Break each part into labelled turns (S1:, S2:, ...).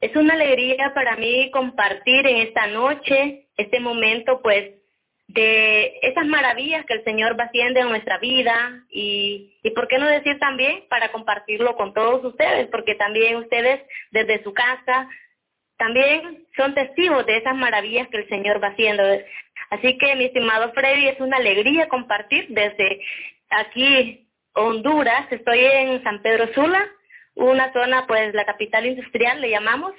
S1: Es una alegría para mí compartir en esta noche, este momento, pues, de esas maravillas que el Señor va haciendo en nuestra vida y, y por qué no decir también para compartirlo con todos ustedes, porque también ustedes desde su casa también son testigos de esas maravillas que el Señor va haciendo. Así que, mi estimado Freddy, es una alegría compartir desde aquí, Honduras. Estoy en San Pedro Sula, una zona, pues, la capital industrial, le llamamos,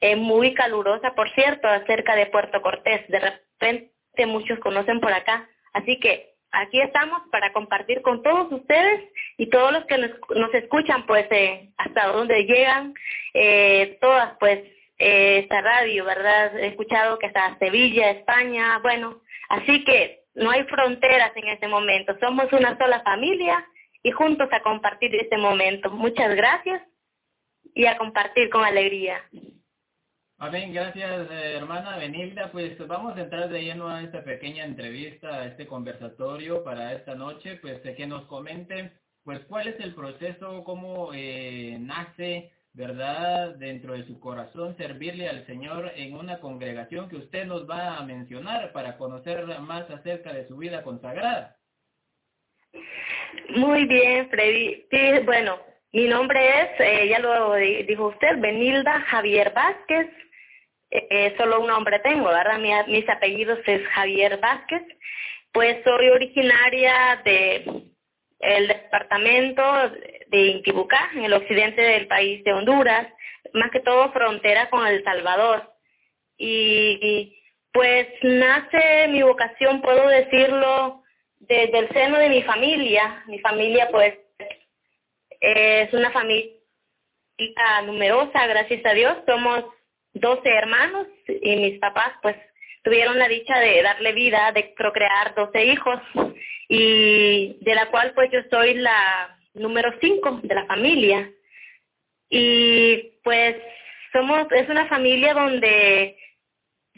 S1: eh, muy calurosa, por cierto, cerca de Puerto Cortés. De repente muchos conocen por acá. Así que aquí estamos para compartir con todos ustedes y todos los que nos, nos escuchan, pues, eh, hasta donde llegan, eh, todas, pues, eh, esta radio, ¿verdad? He escuchado que hasta Sevilla, España, bueno, así que no hay fronteras en este momento, somos una sola familia y juntos a compartir este momento. Muchas gracias y a compartir con alegría.
S2: Amén, gracias eh, hermana Benilda. Pues vamos a entrar de lleno a esta pequeña entrevista, a este conversatorio para esta noche, pues que nos comenten pues cuál es el proceso, cómo eh, nace ¿verdad? Dentro de su corazón, servirle al Señor en una congregación que usted nos va a mencionar para conocer más acerca de su vida consagrada.
S1: Muy bien, Freddy. bueno, mi nombre es, eh, ya lo dijo usted, Benilda Javier Vázquez. Eh, eh, solo un nombre tengo, ¿verdad? mis apellidos es Javier Vázquez. Pues soy originaria de el departamento de Intibucá, en el occidente del país de Honduras, más que todo frontera con El Salvador. Y, pues nace mi vocación, puedo decirlo, desde el seno de mi familia. Mi familia pues es una familia numerosa, gracias a Dios. Somos 12 hermanos y mis papás pues tuvieron la dicha de darle vida, de procrear 12 hijos y de la cual pues yo soy la número cinco de la familia. Y pues somos, es una familia donde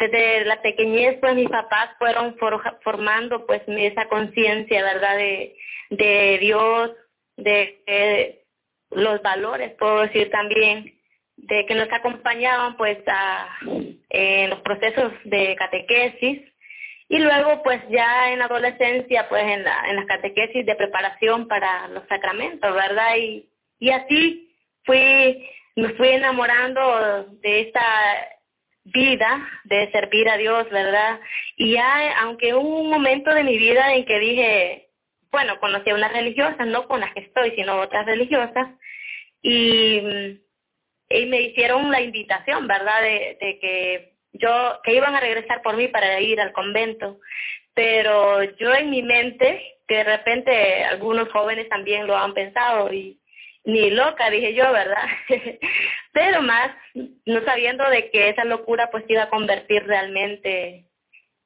S1: desde la pequeñez pues mis papás fueron formando pues esa conciencia, ¿verdad? De, Dios, de los valores, puedo decir también, de que nos acompañaban pues a, en los procesos de catequesis y luego, pues ya en la adolescencia, pues en, la, en las catequesis de preparación para los sacramentos, ¿verdad? Y, y así fui, me fui enamorando de esta vida de servir a Dios, ¿verdad? Y ya, aunque hubo un momento de mi vida en que dije, bueno, conocí a unas religiosas, no con las que estoy, sino otras religiosas, y, me hicieron la invitación, ¿verdad?, de, de que yo que iban a regresar por mí para ir al convento, pero yo en mi mente, que de repente algunos jóvenes también lo han pensado y ni loca, dije yo, ¿verdad? pero más no sabiendo de que esa locura pues iba a convertir realmente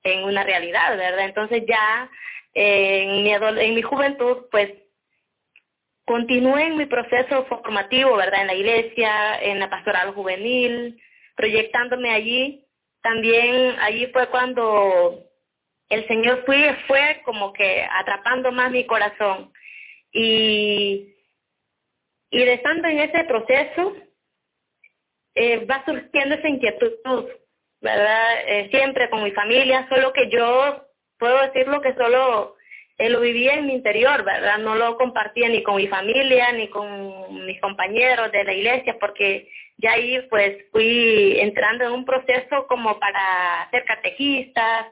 S1: en una realidad, ¿verdad? Entonces ya en mi, en mi juventud pues continué en mi proceso formativo, ¿verdad? En la iglesia, en la pastoral juvenil, proyectándome allí también allí fue cuando el Señor fue, fue como que atrapando más mi corazón. Y, y de estando en ese proceso, eh, va surgiendo esa inquietud, ¿verdad? Eh, siempre con mi familia, solo que yo puedo decirlo que solo eh, lo vivía en mi interior, ¿verdad? No lo compartía ni con mi familia, ni con mis compañeros de la iglesia, porque ya ahí pues fui entrando en un proceso como para ser catequista,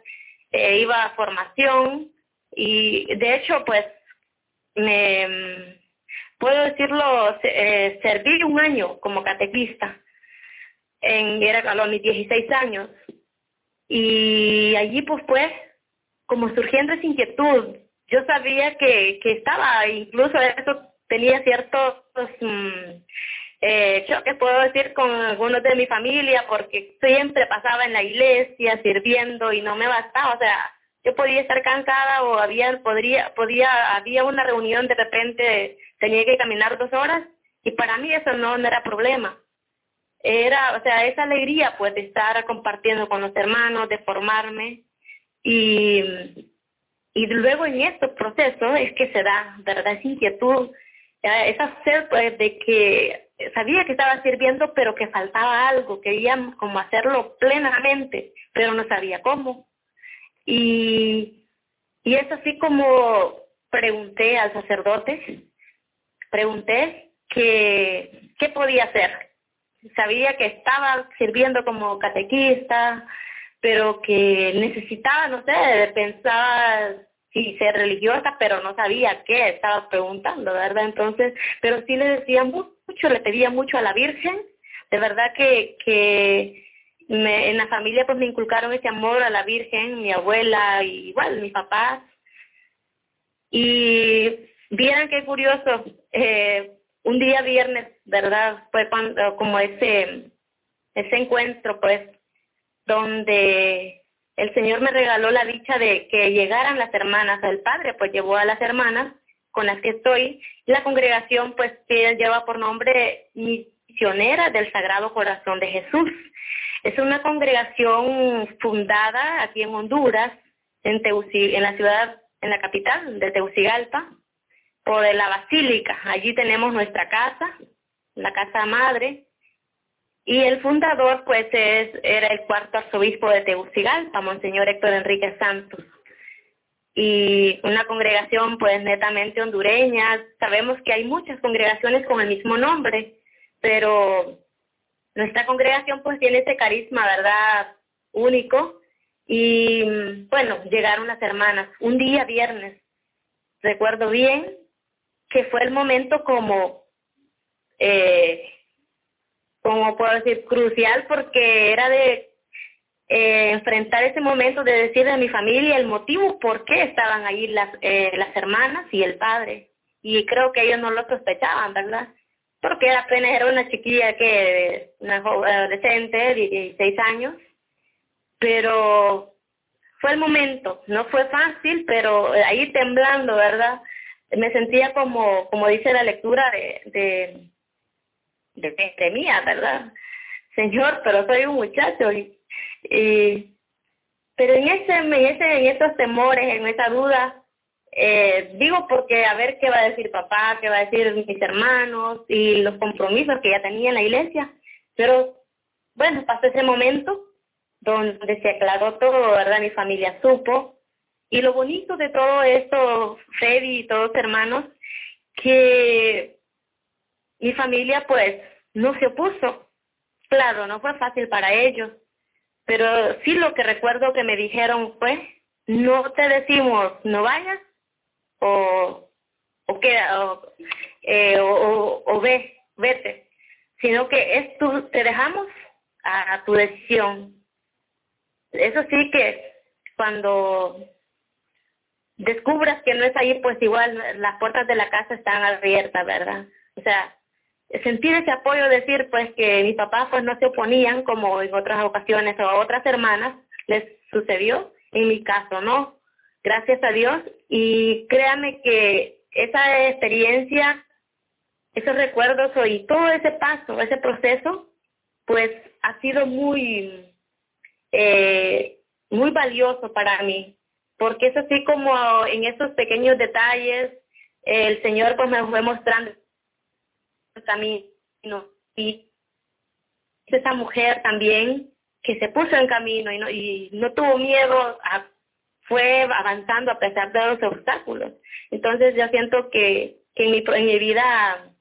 S1: iba a formación y de hecho pues me puedo decirlo, eh, serví un año como catequista, en, era a mis 16 años y allí pues fue como surgiendo esa inquietud. Yo sabía que, que estaba, incluso eso tenía ciertos mm, eh, que puedo decir con algunos de mi familia porque siempre pasaba en la iglesia sirviendo y no me bastaba, o sea, yo podía estar cansada o había podría podía había una reunión de repente tenía que caminar dos horas y para mí eso no, era problema era o sea esa alegría pues de estar compartiendo con los hermanos de formarme y y luego en este proceso es que se da verdad esa inquietud esa sed pues, de que sabía que estaba sirviendo, pero que faltaba algo, quería como hacerlo plenamente, pero no sabía cómo. Y, y es así como pregunté al sacerdote, pregunté que, qué podía hacer. Sabía que estaba sirviendo como catequista, pero que necesitaba, no sé, pensaba si ser religiosa, pero no sabía qué estaba preguntando, ¿verdad? Entonces, pero sí le decía mucho, le pedía mucho a la Virgen, de verdad que, que me, en la familia pues me inculcaron ese amor a la Virgen, mi abuela, y igual mi papá. Y vieran qué curioso, eh, un día viernes, ¿verdad? Fue cuando, como ese, ese encuentro, pues, donde el Señor me regaló la dicha de que llegaran las hermanas, el Padre pues llevó a las hermanas con las que estoy, la congregación pues que lleva por nombre Misionera del Sagrado Corazón de Jesús. Es una congregación fundada aquí en Honduras, en, en la ciudad, en la capital de Teucigalpa, por la Basílica. Allí tenemos nuestra casa, la casa madre, y el fundador, pues, es, era el cuarto arzobispo de Tegucigalpa, Monseñor Héctor Enrique Santos. Y una congregación, pues, netamente hondureña. Sabemos que hay muchas congregaciones con el mismo nombre, pero nuestra congregación, pues, tiene ese carisma, ¿verdad?, único. Y, bueno, llegaron las hermanas. Un día viernes, recuerdo bien, que fue el momento como... Eh, como puedo decir, crucial porque era de eh, enfrentar ese momento de decirle a mi familia el motivo por qué estaban ahí las, eh, las hermanas y el padre. Y creo que ellos no lo sospechaban, ¿verdad? Porque apenas era una chiquilla que, una adolescente, de 16 años, pero fue el momento, no fue fácil, pero ahí temblando, ¿verdad? Me sentía como, como dice la lectura de de, mía, ¿verdad? Señor, pero soy un muchacho y, pero en ese, en ese, en esos temores, en esa duda, eh, digo porque a ver qué va a decir papá, qué va a decir mis hermanos y los compromisos que ya tenía en la iglesia, pero bueno, pasó ese momento donde se aclaró todo, ¿verdad? Mi familia supo. Y lo bonito de todo esto, Freddy y todos hermanos, que mi familia pues no se opuso. Claro, no fue fácil para ellos, pero sí lo que recuerdo que me dijeron fue, no te decimos no vayas o, o queda o, eh, o, o, ve, vete, sino que es tu, te dejamos a tu decisión. Eso sí que cuando descubras que no es ahí, pues igual las puertas de la casa están abiertas, ¿verdad? O sea, sentir ese apoyo, decir pues que mis papás pues no se oponían como en otras ocasiones o a otras hermanas les sucedió, en mi caso no, gracias a Dios. Y créame que esa experiencia, esos recuerdos y todo ese paso, ese proceso, pues ha sido muy, eh, muy valioso para mí, porque es así como en esos pequeños detalles el Señor pues me fue mostrando camino y esa mujer también que se puso en camino y no, y no tuvo miedo, fue avanzando a pesar de los obstáculos. Entonces yo siento que, que en, mi, en mi vida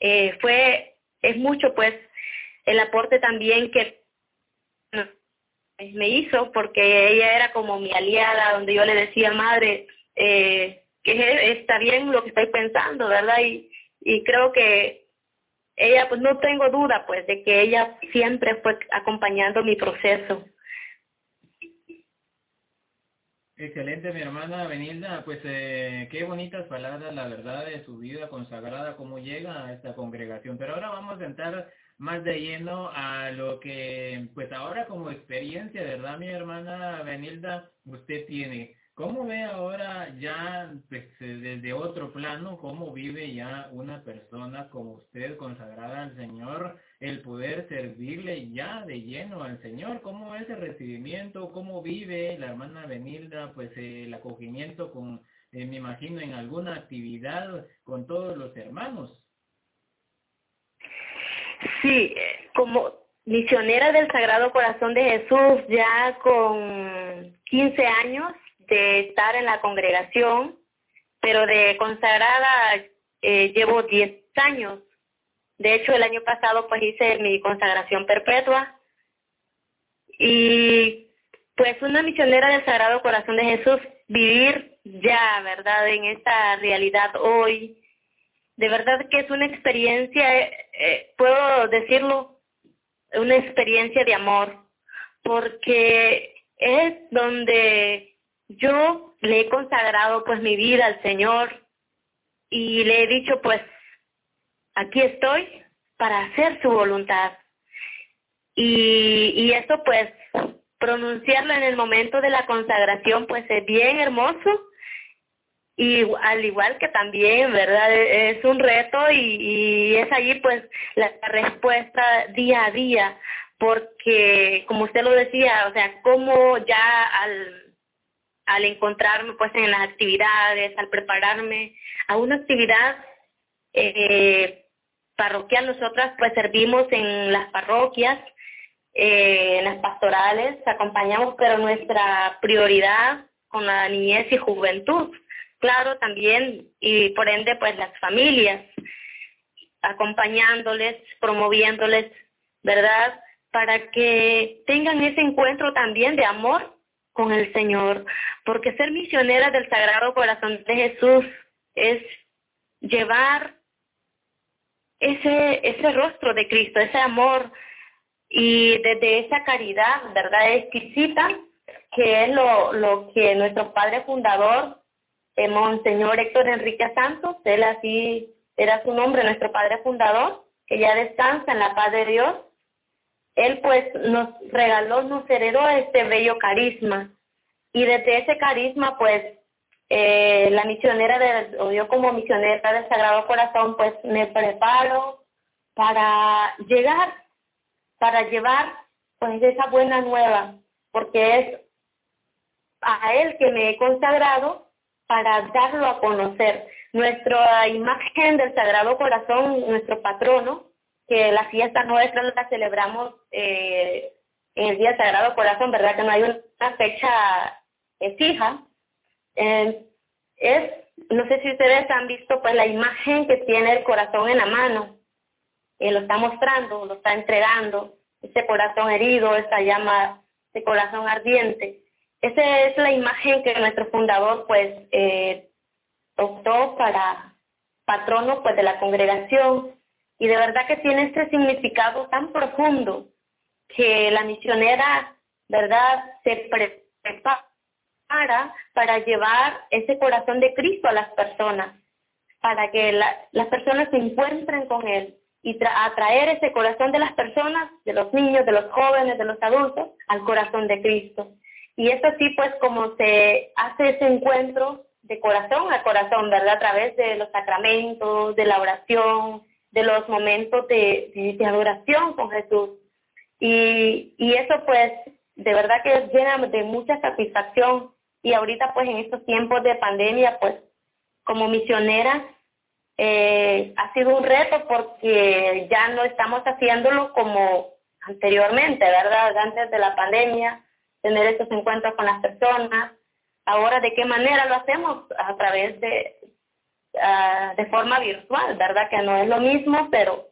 S1: eh, fue, es mucho pues el aporte también que me hizo porque ella era como mi aliada, donde yo le decía, madre, eh, que está bien lo que estoy pensando, ¿verdad? Y, y creo que ella, pues no tengo duda, pues, de que ella siempre fue acompañando mi proceso.
S2: Excelente, mi hermana Benilda. Pues eh, qué bonitas palabras, la verdad, de su vida consagrada, cómo llega a esta congregación. Pero ahora vamos a entrar más de lleno a lo que, pues ahora como experiencia, ¿verdad, mi hermana Benilda? Usted tiene. ¿Cómo ve ahora ya pues, eh, desde otro plano cómo vive ya una persona como usted consagrada al Señor, el poder servirle ya de lleno al Señor? ¿Cómo es el recibimiento? ¿Cómo vive la hermana Benilda pues el acogimiento con, eh, me imagino, en alguna actividad con todos los hermanos?
S1: Sí, como misionera del Sagrado Corazón de Jesús, ya con 15 años de estar en la congregación, pero de consagrada eh, llevo 10 años. De hecho, el año pasado pues hice mi consagración perpetua y pues una misionera del Sagrado Corazón de Jesús, vivir ya, ¿verdad? En esta realidad hoy, de verdad que es una experiencia, eh, eh, puedo decirlo, una experiencia de amor, porque es donde yo le he consagrado pues mi vida al Señor y le he dicho pues aquí estoy para hacer su voluntad. Y, y eso pues pronunciarlo en el momento de la consagración pues es bien hermoso y al igual que también, ¿verdad? Es un reto y, es allí pues la, respuesta día a día, porque como usted lo decía, o sea, como ya al, al encontrarme pues en las actividades, al prepararme a una actividad eh, parroquial, nosotras pues servimos en las parroquias, eh, en las pastorales, acompañamos, pero nuestra prioridad con la niñez y juventud claro, también, y por ende, pues las familias, acompañándoles, promoviéndoles, ¿verdad? Para que tengan ese encuentro también de amor con el Señor, porque ser misionera del Sagrado Corazón de Jesús es llevar ese, ese rostro de Cristo, ese amor y desde esa caridad, ¿verdad? Exquisita, que es lo, lo que nuestro Padre Fundador eh, Monseñor Héctor Enrique Santos, él así era su nombre, nuestro padre fundador, que ya descansa en la paz de Dios. Él pues nos regaló, nos heredó este bello carisma. Y desde ese carisma pues eh, la misionera, de, o yo como misionera del Sagrado Corazón pues me preparo para llegar, para llevar pues esa buena nueva, porque es a él que me he consagrado para darlo a conocer. Nuestra imagen del Sagrado Corazón, nuestro patrono, que la fiesta nuestra la celebramos eh, en el Día Sagrado Corazón, ¿verdad? Que no hay una fecha eh, fija. Eh, es, no sé si ustedes han visto pues la imagen que tiene el corazón en la mano. lo está mostrando, lo está entregando, ese corazón herido, esa llama, ese corazón ardiente. Esa es la imagen que nuestro fundador pues eh, optó para patrono pues de la congregación y de verdad que tiene este significado tan profundo que la misionera, ¿verdad?, se prepara para llevar ese corazón de Cristo a las personas, para que las personas se encuentren con Él y atraer ese corazón de las personas, de los niños, de los jóvenes, de los adultos, al corazón de Cristo. Y es así pues como se hace ese encuentro de corazón a corazón, ¿verdad? A través de los sacramentos, de la oración, de los momentos de, de, adoración con Jesús. Y, y eso pues de verdad que llena de mucha satisfacción. Y ahorita pues en estos tiempos de pandemia pues como misionera eh, ha sido un reto porque ya no estamos haciéndolo como anteriormente, ¿verdad? Antes de la pandemia tener estos encuentros con las personas. Ahora, ¿de qué manera lo hacemos? A través de, uh, de forma virtual, ¿verdad? Que no es lo mismo, pero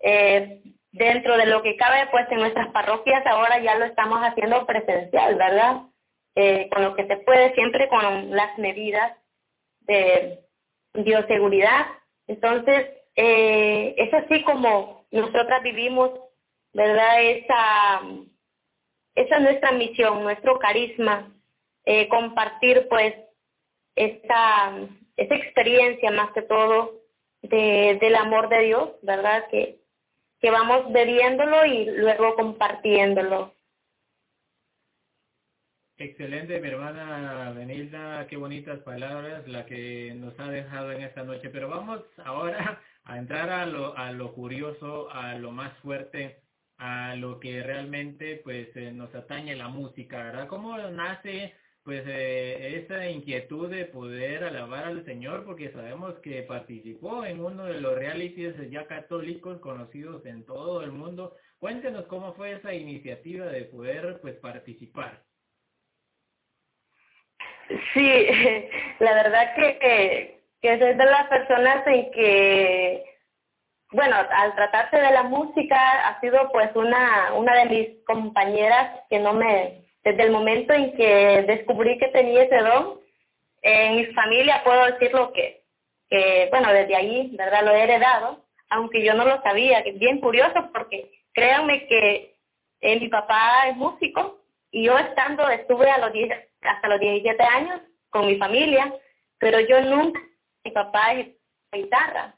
S1: eh, dentro de lo que cabe, pues en nuestras parroquias ahora ya lo estamos haciendo presencial, ¿verdad? Eh, con lo que se puede, siempre con las medidas de bioseguridad. Entonces, eh, es así como nosotras vivimos, ¿verdad? Esa esa es nuestra misión, nuestro carisma, eh, compartir pues esta, esta experiencia más que todo de, del amor de Dios, ¿verdad? Que, que vamos bebiéndolo y luego compartiéndolo.
S2: Excelente, mi hermana Benilda, qué bonitas palabras la que nos ha dejado en esta noche. Pero vamos ahora a entrar a lo, a lo curioso, a lo más fuerte a lo que realmente pues eh, nos atañe la música, ¿verdad? ¿Cómo nace pues eh, esa inquietud de poder alabar al Señor porque sabemos que participó en uno de los realities ya católicos conocidos en todo el mundo. Cuéntenos cómo fue esa iniciativa de poder pues participar.
S1: Sí, la verdad que, que soy de las personas en que, bueno, al tratarse de la música ha sido pues una, una de mis compañeras que no me desde el momento en que descubrí que tenía ese don, en mi familia puedo decirlo que, que, bueno, desde ahí, ¿verdad? Lo he heredado, aunque yo no lo sabía, que es bien curioso porque créanme que eh, mi papá es músico y yo estando, estuve a los hasta los 17 años con mi familia, pero yo nunca, mi papá es guitarra.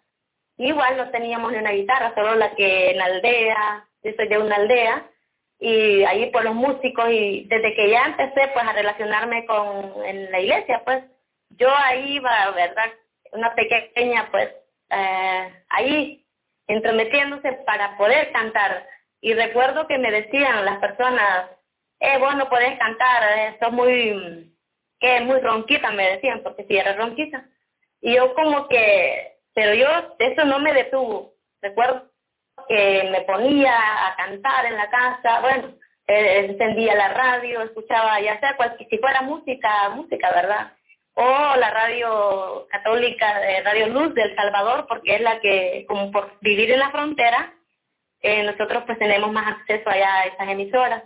S1: Igual no teníamos ni una guitarra, solo la que en la aldea, yo soy de una aldea, y ahí por los músicos y desde que ya empecé pues a relacionarme con en la iglesia pues yo ahí iba verdad una pequeña pues eh, ahí entrometiéndose para poder cantar. Y recuerdo que me decían las personas eh vos no podés cantar eh, sos muy que muy ronquita me decían porque si era ronquita. Y yo como que pero yo eso no me detuvo recuerdo que me ponía a cantar en la casa, bueno, eh, encendía la radio, escuchaba ya sea cualquier, si fuera música, música, ¿verdad? O la radio católica, de Radio Luz de El Salvador, porque es la que, como por vivir en la frontera, eh, nosotros pues tenemos más acceso allá a esas emisoras.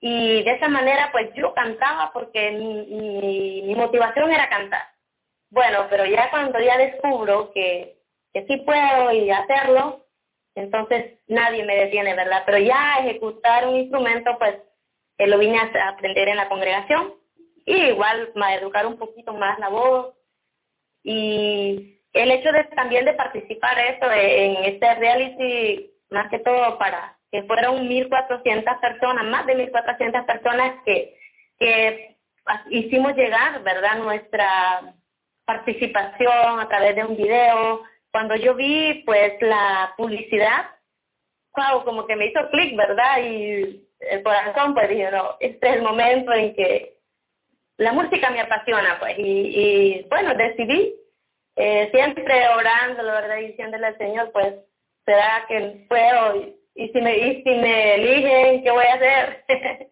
S1: Y de esa manera pues yo cantaba porque mi motivación era cantar. Bueno, pero ya cuando ya descubro que, que sí puedo y hacerlo, entonces nadie me detiene, ¿verdad? Pero ya ejecutar un instrumento, pues eh, lo vine a aprender en la congregación y igual a educar un poquito más la voz. Y el hecho de también de participar eso en este reality, más que todo para que fueron 1.400 personas, más de 1.400 personas que, que hicimos llegar, ¿verdad? Nuestra participación a través de un video, cuando yo vi pues la publicidad, wow, como que me hizo clic, ¿verdad? Y el corazón pues dije, no, este es el momento en que la música me apasiona, pues, y, bueno, decidí, eh, siempre orando, la verdad, diciéndole al Señor, pues, será que puedo, y, si me, y si me eligen, ¿qué voy a hacer?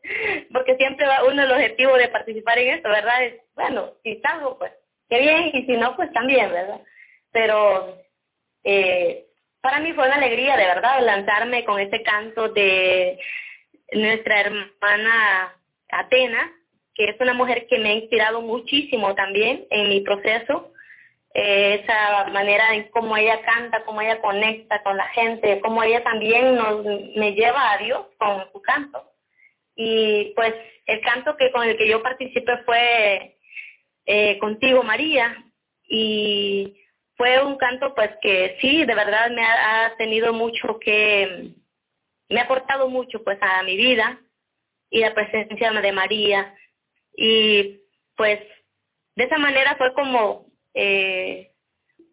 S1: Porque siempre va uno el objetivo de participar en esto, ¿verdad? Es, bueno, si salgo, pues, qué bien, y si no, pues también, ¿verdad? Pero eh, para mí fue una alegría, de verdad, lanzarme con ese canto de nuestra hermana Atena, que es una mujer que me ha inspirado muchísimo también en mi proceso. Eh, esa manera en cómo ella canta, cómo ella conecta con la gente, cómo ella también nos, me lleva a Dios con su canto. Y pues el canto que con el que yo participé fue eh, Contigo María y fue un canto pues que sí, de verdad me ha, tenido mucho que, me ha aportado mucho pues a mi vida y la presencia de María. Y pues de esa manera fue como eh,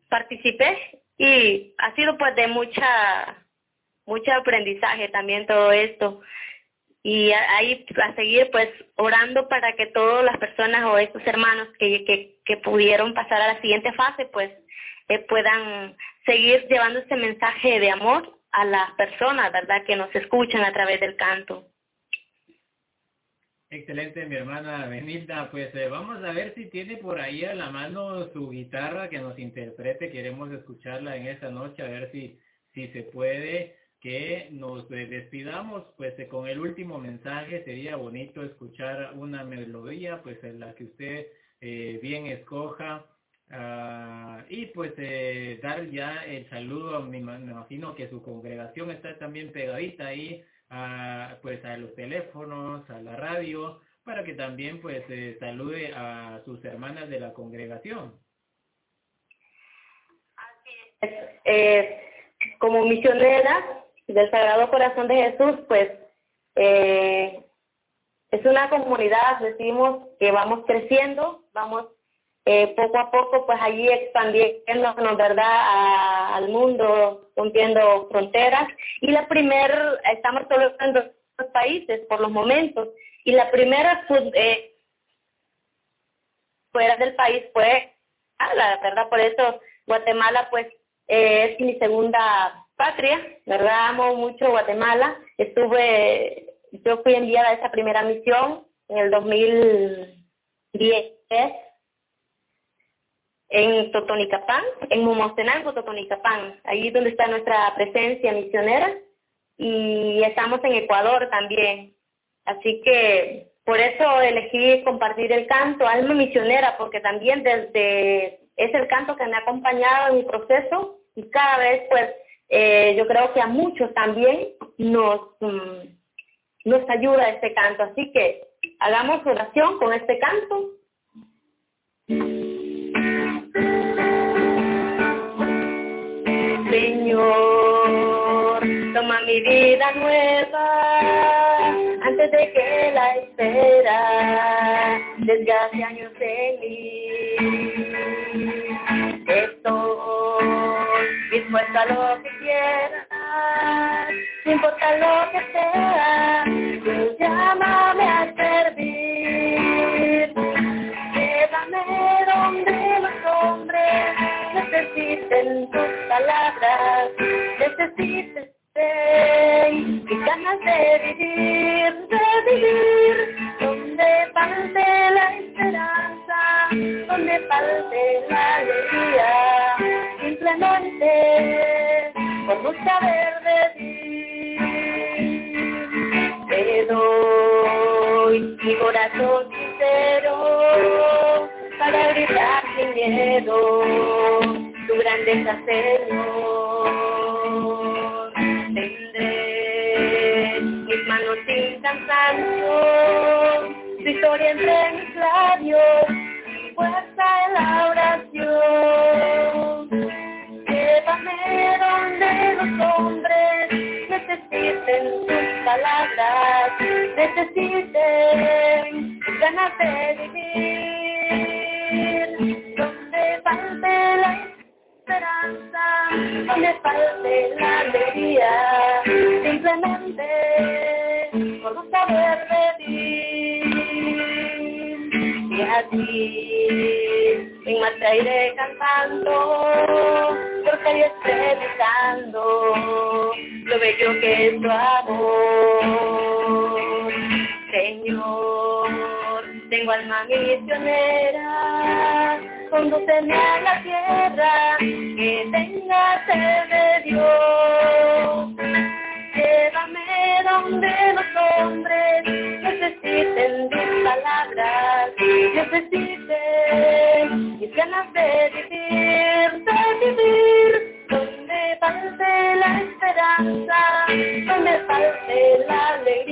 S1: participé y ha sido pues de mucha, mucho aprendizaje también todo esto. Y ahí a seguir pues orando para que todas las personas o estos hermanos que, que, que pudieron pasar a la siguiente fase pues puedan seguir llevando este mensaje de amor a las personas, ¿verdad?, que nos escuchan a través del canto.
S2: Excelente, mi hermana Benilda. Pues eh, vamos a ver si tiene por ahí a la mano su guitarra que nos interprete. Queremos escucharla en esta noche, a ver si, si se puede que nos eh, despidamos pues eh, con el último mensaje. Sería bonito escuchar una melodía pues en la que usted bien escoja Ah, y pues eh, dar ya el saludo, me, imagino que su congregación está también pegadita ahí, a, pues a los teléfonos, a la radio, para que también pues eh, salude a sus hermanas de la congregación.
S1: Eh, como misionera del Sagrado Corazón de Jesús, pues eh, es una comunidad, decimos que vamos creciendo, vamos eh, poco a poco pues allí expandiéndonos, ¿verdad?, al mundo, rompiendo fronteras. Y la primera, estamos solo en dos países por los momentos, y la primera pues, eh, fuera del país fue, ah, la verdad, por eso Guatemala pues es mi segunda patria, ¿verdad? Amo mucho Guatemala. Estuve, yo fui enviada a esa primera misión en el 2010 en Totonicapán, en Momostenango, Totonicapán, ahí donde está nuestra presencia misionera y estamos en Ecuador también. Así que por eso elegí compartir el canto Alma Misionera, porque también desde es el canto que me ha acompañado en mi proceso y cada vez pues eh, yo creo que a muchos también nos, mm, nos ayuda este canto. Así que hagamos oración con este canto. Señor, toma mi vida nueva antes de que la espera desgaste años en mí. Estoy dispuesta a lo que quieras, no importa lo que sea, llámame a servir. Llévame donde los hombres necesiten tus palabras, necesiten y ganas de vivir, de vivir, donde falte la esperanza, donde falte la alegría, saber de ti. Te doy mi corazón sincero para gritar sin miedo tu grandeza, Señor mis manos sin cansancio, tu historia entre mis labios, necesiten ganas de vivir, donde falte la esperanza, donde falte la alegría, simplemente por no saber ti. Y así, en marcha iré cantando, porque estoy besando lo bello que es tu amor. Alma misionera, condúceme a la tierra que tenga sed de Dios. Llévame donde los hombres necesiten tus palabras, necesiten mis ganas de vivir, de vivir, donde falte la esperanza, donde falte la alegría,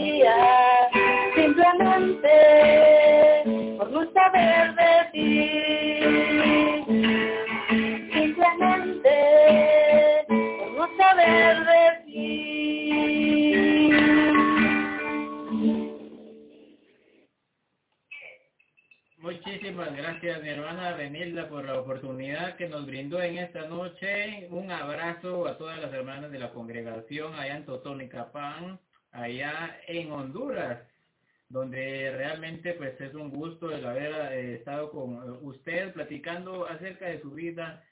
S2: por la oportunidad que nos brindó en esta noche. Un abrazo a todas las hermanas de la congregación allá en Totonicapán, allá en Honduras, donde realmente pues es un gusto el haber eh, estado con usted platicando acerca de su vida,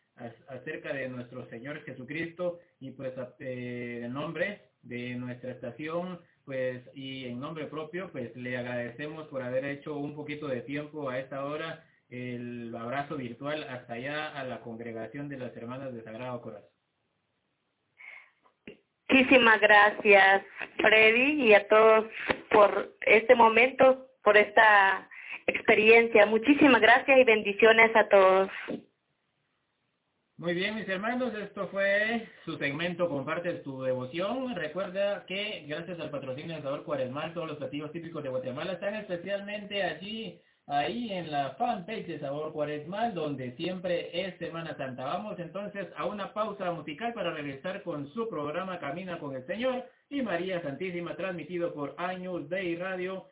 S2: acerca de nuestro Señor Jesucristo y pues eh, en nombre de nuestra estación pues y en nombre propio pues le agradecemos por haber hecho un poquito de tiempo a esta hora el abrazo virtual hasta allá a la congregación de las hermanas de Sagrado Corazón.
S1: Muchísimas gracias Freddy y a todos por este momento, por esta experiencia. Muchísimas gracias y bendiciones a todos.
S2: Muy bien, mis hermanos, esto fue su segmento Comparte tu devoción. Recuerda que gracias al patrocinio de Sabor Cuaresmal, todos los platillos típicos de Guatemala están especialmente allí, ahí en la fanpage de Sabor Cuaresmal, donde siempre es Semana Santa. Vamos entonces a una pausa musical para regresar con su programa Camina con el Señor y María Santísima, transmitido por Años Day Radio